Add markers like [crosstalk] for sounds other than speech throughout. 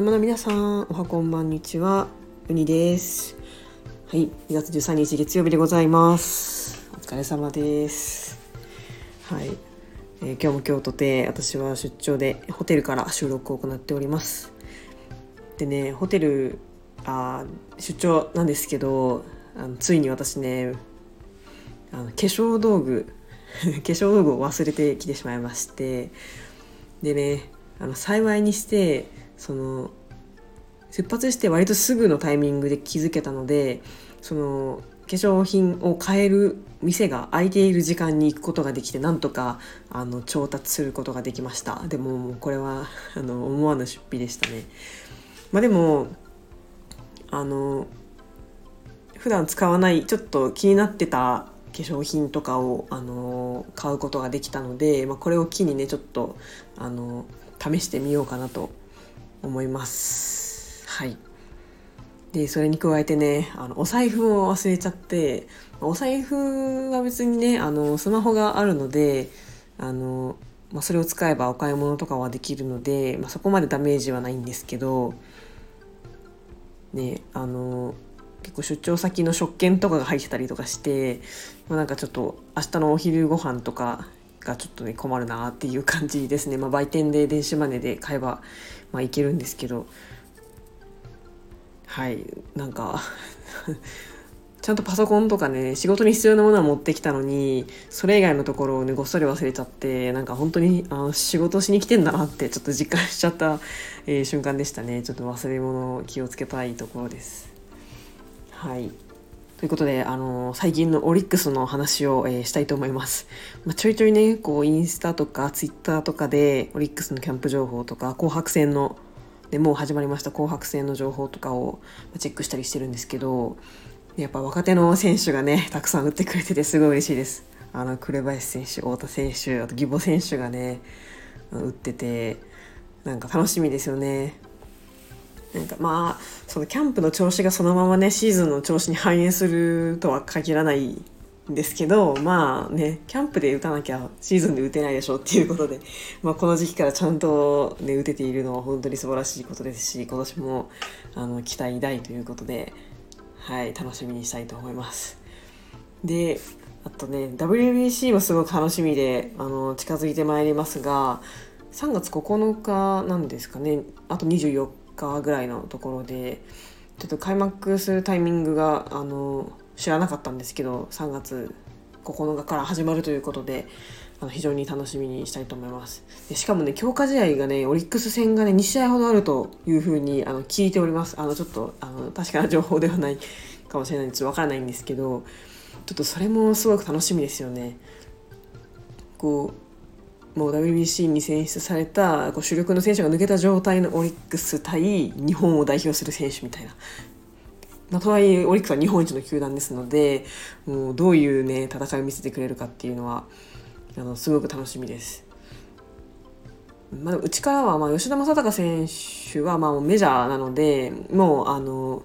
生の皆さんおはこんばんにちは。うにです。はい2月13日月曜日でございます。お疲れ様です。はい、えー、今日も今日とて私は出張でホテルから収録を行っております。でねホテルあ出張なんですけどあのついに私ねあの化粧道具 [laughs] 化粧道具を忘れてきてしまいまして。でねあの幸いにしてその出発して割とすぐのタイミングで気づけたのでその化粧品を買える店が空いている時間に行くことができてなんとかあの調達することができました。でももうこれは [laughs] あの思わぬ出費でしたね。まあでもあの普段使わないちょっと気になってた化粧品とかを、あの買うことができたので、まあ、これを機にねちょっと、あの試してみようかなと思います。はいでそれに加えてねあのお財布を忘れちゃってお財布は別にねあのスマホがあるのであの、まあ、それを使えばお買い物とかはできるので、まあ、そこまでダメージはないんですけどねあの結構出張先の食券とかが入ってたりとかして、まあ、なんかちょっと明日のお昼ご飯とかがちょっとね困るなっていう感じですね、まあ、売店で電子マネーで買えば、まあ、いけるんですけど。はい。なんか [laughs] ちゃんとパソコンとかね仕事に必要なものは持ってきたのにそれ以外のところをねごっそり忘れちゃってなんか本当にあ仕事しに来てんだなってちょっと実感しちゃった、えー、瞬間でしたね。ちょっと忘れ物を気をつけたいところです。はい。ということで、あのー、最近のオリックスの話を、えー、したいと思います。まあ、ちょいちょいね、こう、インスタとかツイッターとかで、オリックスのキャンプ情報とか、紅白戦の、でもう始まりました紅白戦の情報とかをチェックしたりしてるんですけど、やっぱ若手の選手がね、たくさん打ってくれててすごい嬉しいです。あの、紅林選手、太田選手、あと義母選手がね、打ってて、なんか楽しみですよね。なんかまあそのキャンプの調子がそのままねシーズンの調子に反映するとは限らないんですけどまあねキャンプで打たなきゃシーズンで打てないでしょっていうことで、まあ、この時期からちゃんと、ね、打てているのは本当に素晴らしいことですし今年もあの期待大ということで、はい、楽しみにしたいと思います。であとね WBC もすごく楽しみであの近づいてまいりますが3月9日なんですかねあと24日ぐらいのところでちょっと開幕するタイミングがあの知らなかったんですけど3月9日から始まるということであの非常に楽しみにしたいと思います。でしかもね強化試合がねオリックス戦がね2試合ほどあるというふうにあの聞いております。あのちょっとあの確かな情報ではないかもしれないんですわからないんですけどちょっとそれもすごく楽しみですよね。こうもう WBC に選出されたこう主力の選手が抜けた状態のオリックス対日本を代表する選手みたいな。まあ、とはいえオリックスは日本一の球団ですのでもうどういうね戦いを見せてくれるかっていうのはあのすごく楽しみです。まあ、うちからはまあ吉田正尚選手はまあメジャーなのでもうあの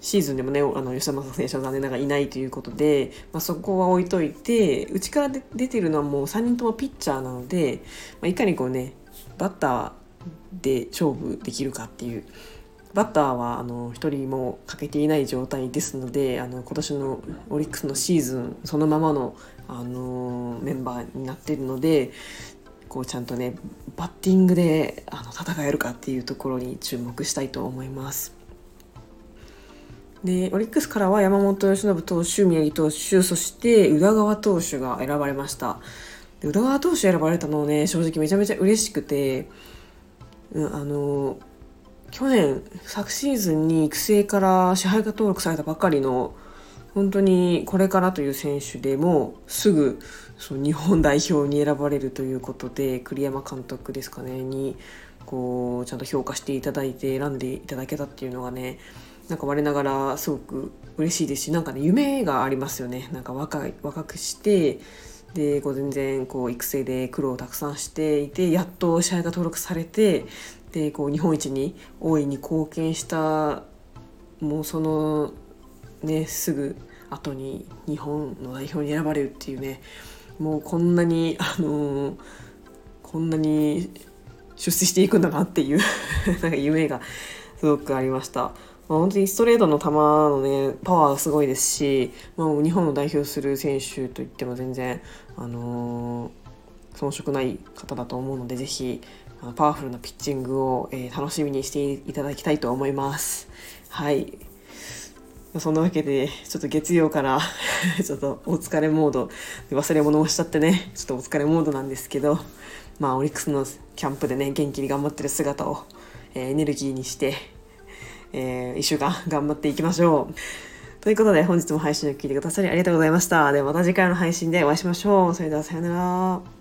シーズンでもねあの吉田正尚選手は残念ながらいないということで、まあ、そこは置いといてうちから出てるのはもう3人ともピッチャーなので、まあ、いかにこうねバッターで勝負できるかっていうバッターはあの1人も欠けていない状態ですのであの今年のオリックスのシーズンそのままの、あのメンバーになっているのでこうちゃんとねバッティングであの戦えるかっていうところに注目したいと思います。でオリックスからは山本由伸投手宮城投手そして宇田川投手が選ばれました。で宇田川投手選ばれたのをね正直めちゃめちゃ嬉しくて、うん、あの去年昨シーズンに育成から支配下登録されたばかりの本当にこれからという選手でもすぐその日本代表に選ばれるということで栗山監督ですかねにこうちゃんと評価していただいて選んでいただけたっていうのがねなんか我ながらすごく嬉しいですしなんかね夢がありますよねなんか若い若くしてでこう全然こう育成で苦労をたくさんしていてやっと試合が登録されてでこう日本一に大いに貢献したもうそのねすぐ後に日本の代表に選ばれるっていうねもうこんなにあのー、こんなに出世していくんだなっていう [laughs] なんか夢がすごくありました。まあ、本当にストレートの球のねパワーがすごいですし、まあ、日本を代表する選手といっても全然、あのー、遜色ない方だと思うのでぜひパワフルなピッチングを、えー、楽しみにしていただきたいと思います。はいそんなわけで、ちょっと月曜から [laughs] ちょっとお疲れモード、忘れ物をしちゃってね、ちょっとお疲れモードなんですけど、まあ、オリックスのキャンプでね、元気に頑張ってる姿を、えー、エネルギーにして、えー、一週間 [laughs] 頑張っていきましょう。ということで、本日も配信を聞いてくださりありがとうございました。ではまた次回の配信でお会いしましょう。それではさようなら。